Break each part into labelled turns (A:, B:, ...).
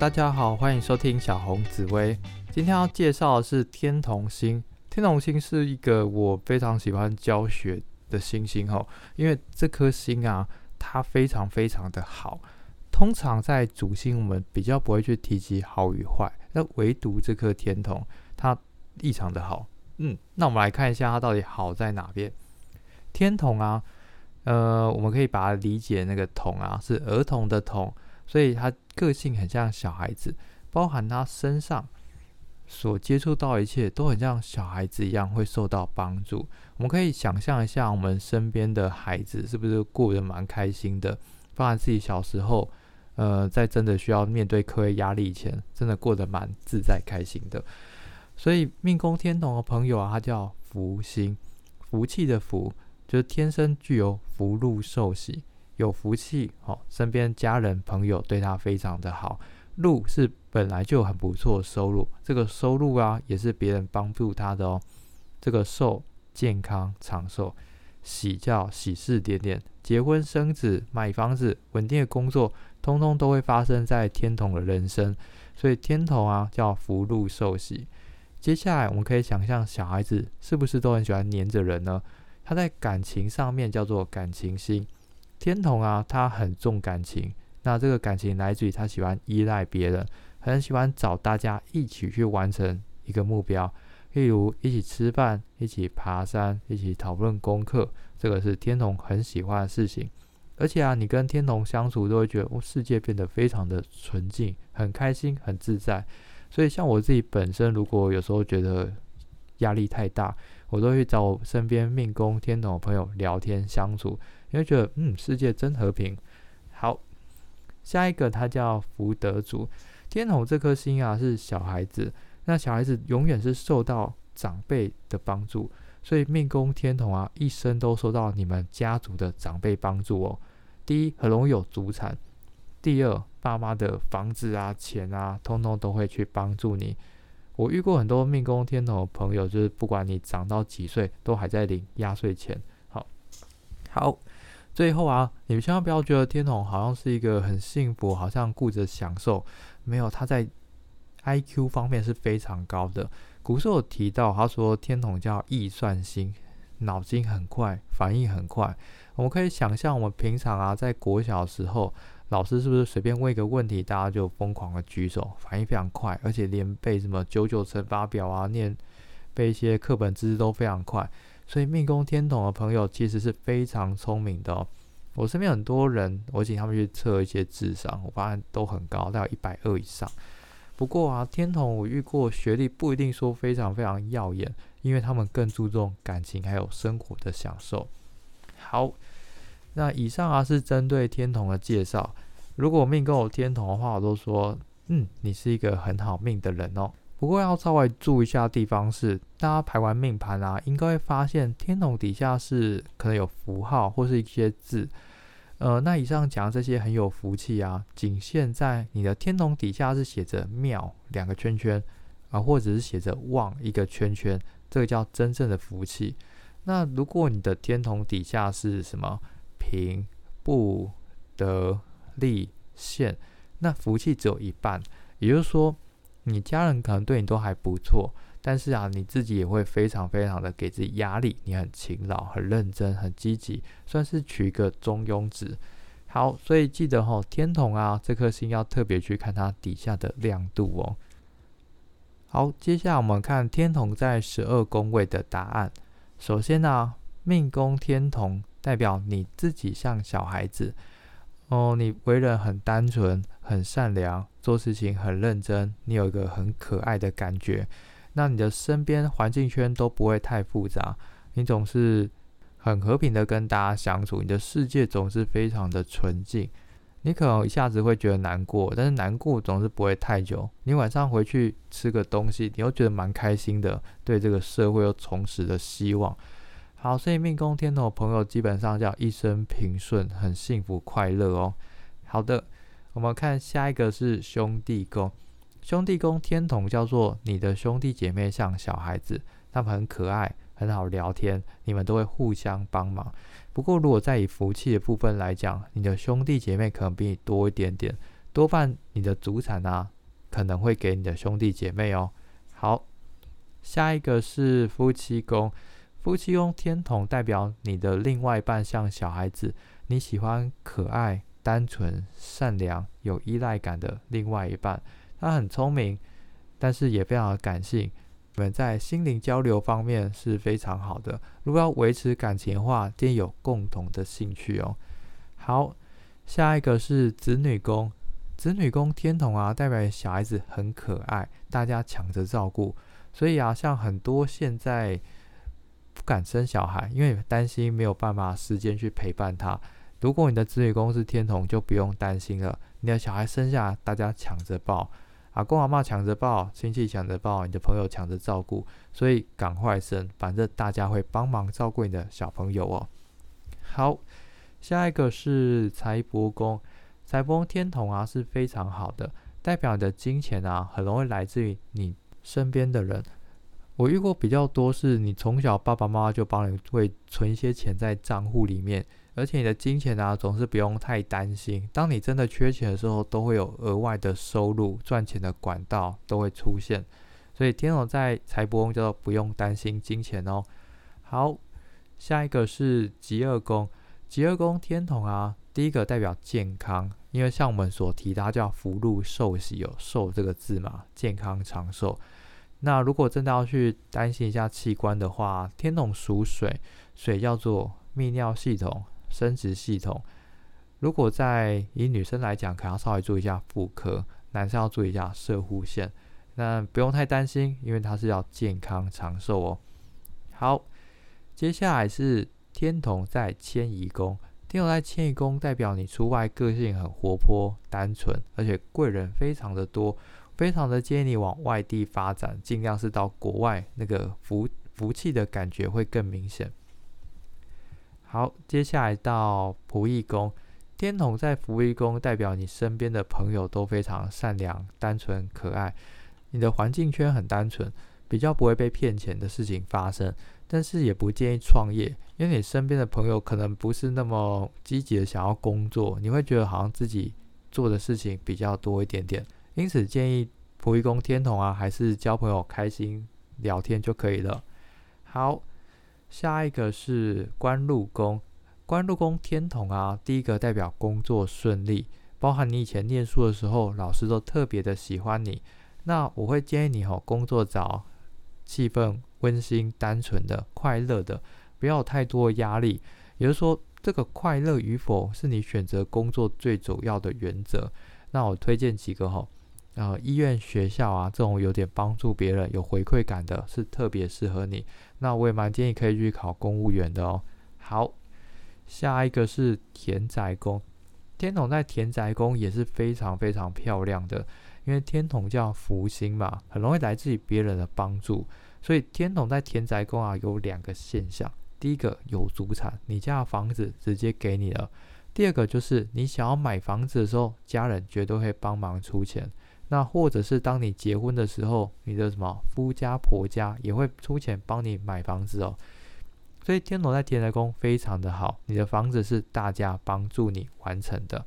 A: 大家好，欢迎收听小红紫薇。今天要介绍的是天同星。天同星是一个我非常喜欢教学的星星哈，因为这颗星啊，它非常非常的好。通常在主星，我们比较不会去提及好与坏，那唯独这颗天同，它异常的好。嗯，那我们来看一下它到底好在哪边。天同啊，呃，我们可以把它理解那个童啊，是儿童的童。所以他个性很像小孩子，包含他身上所接触到一切都很像小孩子一样，会受到帮助。我们可以想象一下，我们身边的孩子是不是过得蛮开心的？包含自己小时候，呃，在真的需要面对课业压力以前，真的过得蛮自在开心的。所以命宫天同的朋友啊，他叫福星，福气的福，就是天生具有福禄寿喜。有福气，好，身边家人朋友对他非常的好。禄是本来就很不错的收入，这个收入啊也是别人帮助他的哦。这个寿健康长寿，喜叫喜事点点，结婚生子、买房子、稳定的工作，通通都会发生在天同的人生。所以天同啊叫福禄寿喜。接下来我们可以想象，小孩子是不是都很喜欢黏着人呢？他在感情上面叫做感情心。天同啊，他很重感情，那这个感情来自于他喜欢依赖别人，很喜欢找大家一起去完成一个目标，例如一起吃饭、一起爬山、一起讨论功课，这个是天同很喜欢的事情。而且啊，你跟天同相处都会觉得，世界变得非常的纯净，很开心，很自在。所以像我自己本身，如果有时候觉得压力太大，我都会找我身边命宫天同的朋友聊天相处。你会觉得，嗯，世界真和平。好，下一个他叫福德主，天同这颗星啊是小孩子，那小孩子永远是受到长辈的帮助，所以命宫天同啊一生都受到你们家族的长辈帮助哦。第一，很容易有祖产；第二，爸妈的房子啊、钱啊，通通都会去帮助你。我遇过很多命宫天同的朋友，就是不管你长到几岁，都还在领压岁钱。好，好。最后啊，你们千万不要觉得天童好像是一个很幸福，好像顾着享受。没有，他在 I Q 方面是非常高的。古时有提到，他说天童叫易算星，脑筋很快，反应很快。我们可以想象，我们平常啊，在国小时候，老师是不是随便问一个问题，大家就疯狂的举手，反应非常快，而且连背什么九九乘法表啊，念背一些课本知识都非常快。所以命宫天同的朋友其实是非常聪明的哦。我身边很多人，我请他们去测一些智商，我发现都很高，大概一百二以上。不过啊，天同我遇过学历不一定说非常非常耀眼，因为他们更注重感情还有生活的享受。好，那以上啊是针对天同的介绍。如果命宫有天同的话，我都说，嗯，你是一个很好命的人哦。不过要稍微注意一下地方是，大家排完命盘啊，应该会发现天同底下是可能有符号或是一些字。呃，那以上讲这些很有福气啊，仅限在你的天同底下是写着妙两个圈圈啊，或者是写着旺一个圈圈，这个叫真正的福气。那如果你的天同底下是什么平不得立现，那福气只有一半，也就是说。你家人可能对你都还不错，但是啊，你自己也会非常非常的给自己压力。你很勤劳、很认真、很积极，算是取一个中庸值。好，所以记得哈，天同啊，这颗星要特别去看它底下的亮度哦。好，接下来我们看天同在十二宫位的答案。首先呢，命宫天同代表你自己像小孩子。哦，你为人很单纯、很善良，做事情很认真，你有一个很可爱的感觉。那你的身边环境圈都不会太复杂，你总是很和平的跟大家相处，你的世界总是非常的纯净。你可能一下子会觉得难过，但是难过总是不会太久。你晚上回去吃个东西，你又觉得蛮开心的，对这个社会又重拾了希望。好，所以命宫天同朋友基本上叫一生平顺，很幸福快乐哦。好的，我们看下一个是兄弟宫。兄弟宫天同叫做你的兄弟姐妹像小孩子，他们很可爱，很好聊天，你们都会互相帮忙。不过如果在以福气的部分来讲，你的兄弟姐妹可能比你多一点点，多半你的祖产啊，可能会给你的兄弟姐妹哦。好，下一个是夫妻宫，夫妻宫天同代表你的另外一半像小孩子，你喜欢可爱、单纯、善良、有依赖感的另外一半，他很聪明，但是也非常的感性。你们在心灵交流方面是非常好的。如果要维持感情的话，一定有共同的兴趣哦。好，下一个是子女宫。子女宫天同啊，代表小孩子很可爱，大家抢着照顾。所以啊，像很多现在敢生小孩，因为担心没有办法时间去陪伴他。如果你的子女宫是天同，就不用担心了。你的小孩生下，大家抢着抱。阿公阿妈抢着抱，亲戚抢着抱，你的朋友抢着照顾，所以赶快生，反正大家会帮忙照顾你的小朋友哦。好，下一个是财帛宫，财帛宫天同啊是非常好的，代表你的金钱啊很容易来自于你身边的人。我遇过比较多是你从小爸爸妈妈就帮你会存一些钱在账户里面。而且你的金钱啊，总是不用太担心。当你真的缺钱的时候，都会有额外的收入，赚钱的管道都会出现。所以天龙在财帛宫就不用担心金钱哦。好，下一个是极恶宫。极恶宫天同啊，第一个代表健康，因为像我们所提，它叫福禄寿喜，有寿这个字嘛，健康长寿。那如果真的要去担心一下器官的话，天同属水，水叫做泌尿系统。生殖系统，如果在以女生来讲，可能要稍微注意一下妇科；男生要注意一下射护线。那不用太担心，因为它是要健康长寿哦。好，接下来是天同在迁移宫，天同在迁移宫代表你出外个性很活泼、单纯，而且贵人非常的多，非常的建议你往外地发展，尽量是到国外，那个福福气的感觉会更明显。好，接下来到仆役宫，天同在仆役宫，代表你身边的朋友都非常善良、单纯、可爱。你的环境圈很单纯，比较不会被骗钱的事情发生。但是也不建议创业，因为你身边的朋友可能不是那么积极的想要工作，你会觉得好像自己做的事情比较多一点点。因此建议仆役宫天同啊，还是交朋友、开心聊天就可以了。好。下一个是官禄宫，官禄宫天同啊，第一个代表工作顺利，包含你以前念书的时候，老师都特别的喜欢你。那我会建议你哦，工作找气氛温馨、单纯的、快乐的，不要有太多压力。也就是说，这个快乐与否是你选择工作最主要的原则。那我推荐几个哈。呃，医院、学校啊，这种有点帮助别人、有回馈感的，是特别适合你。那我也蛮建议可以去考公务员的哦。好，下一个是田宅宫，天同在田宅宫也是非常非常漂亮的，因为天同叫福星嘛，很容易来自于别人的帮助。所以天同在田宅宫啊，有两个现象：第一个有祖产，你家的房子直接给你了；第二个就是你想要买房子的时候，家人绝对会帮忙出钱。那或者是当你结婚的时候，你的什么夫家婆家也会出钱帮你买房子哦。所以天同在田宅宫非常的好，你的房子是大家帮助你完成的。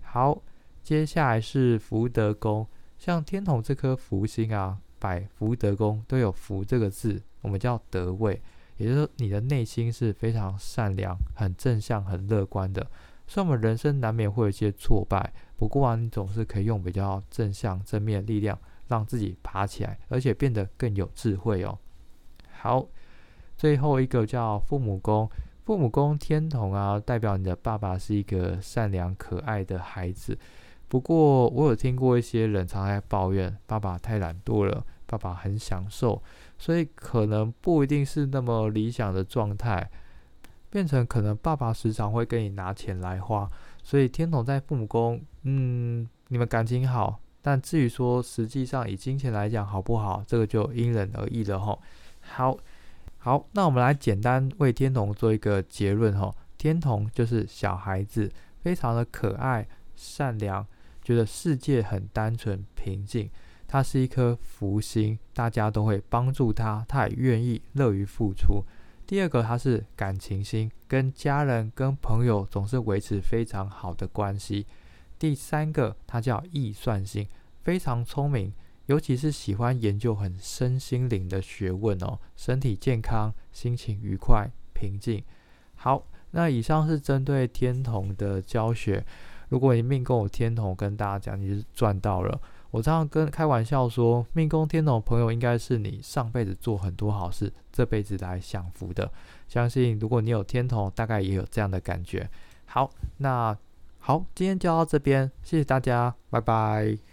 A: 好，接下来是福德宫，像天同这颗福星啊，摆福德宫都有福这个字，我们叫德位，也就是说你的内心是非常善良、很正向、很乐观的。虽然我们人生难免会有一些挫败。不过啊，你总是可以用比较正向、正面的力量，让自己爬起来，而且变得更有智慧哦。好，最后一个叫父母宫，父母宫天同啊，代表你的爸爸是一个善良可爱的孩子。不过我有听过一些人常在抱怨，爸爸太懒惰了，爸爸很享受，所以可能不一定是那么理想的状态，变成可能爸爸时常会跟你拿钱来花。所以天同在父母宫，嗯，你们感情好，但至于说实际上以金钱来讲好不好，这个就因人而异了哈。好，好，那我们来简单为天同做一个结论哈。天同就是小孩子，非常的可爱、善良，觉得世界很单纯平静。他是一颗福星，大家都会帮助他，他也愿意乐于付出。第二个，他是感情心，跟家人、跟朋友总是维持非常好的关系。第三个，它叫易算星，非常聪明，尤其是喜欢研究很身心灵的学问哦，身体健康，心情愉快平静。好，那以上是针对天同的教学。如果你命宫有天同，跟大家讲，你是赚到了。我常常跟开玩笑说，命宫天同朋友应该是你上辈子做很多好事，这辈子来享福的。相信如果你有天同，大概也有这样的感觉。好，那好，今天就到这边，谢谢大家，拜拜。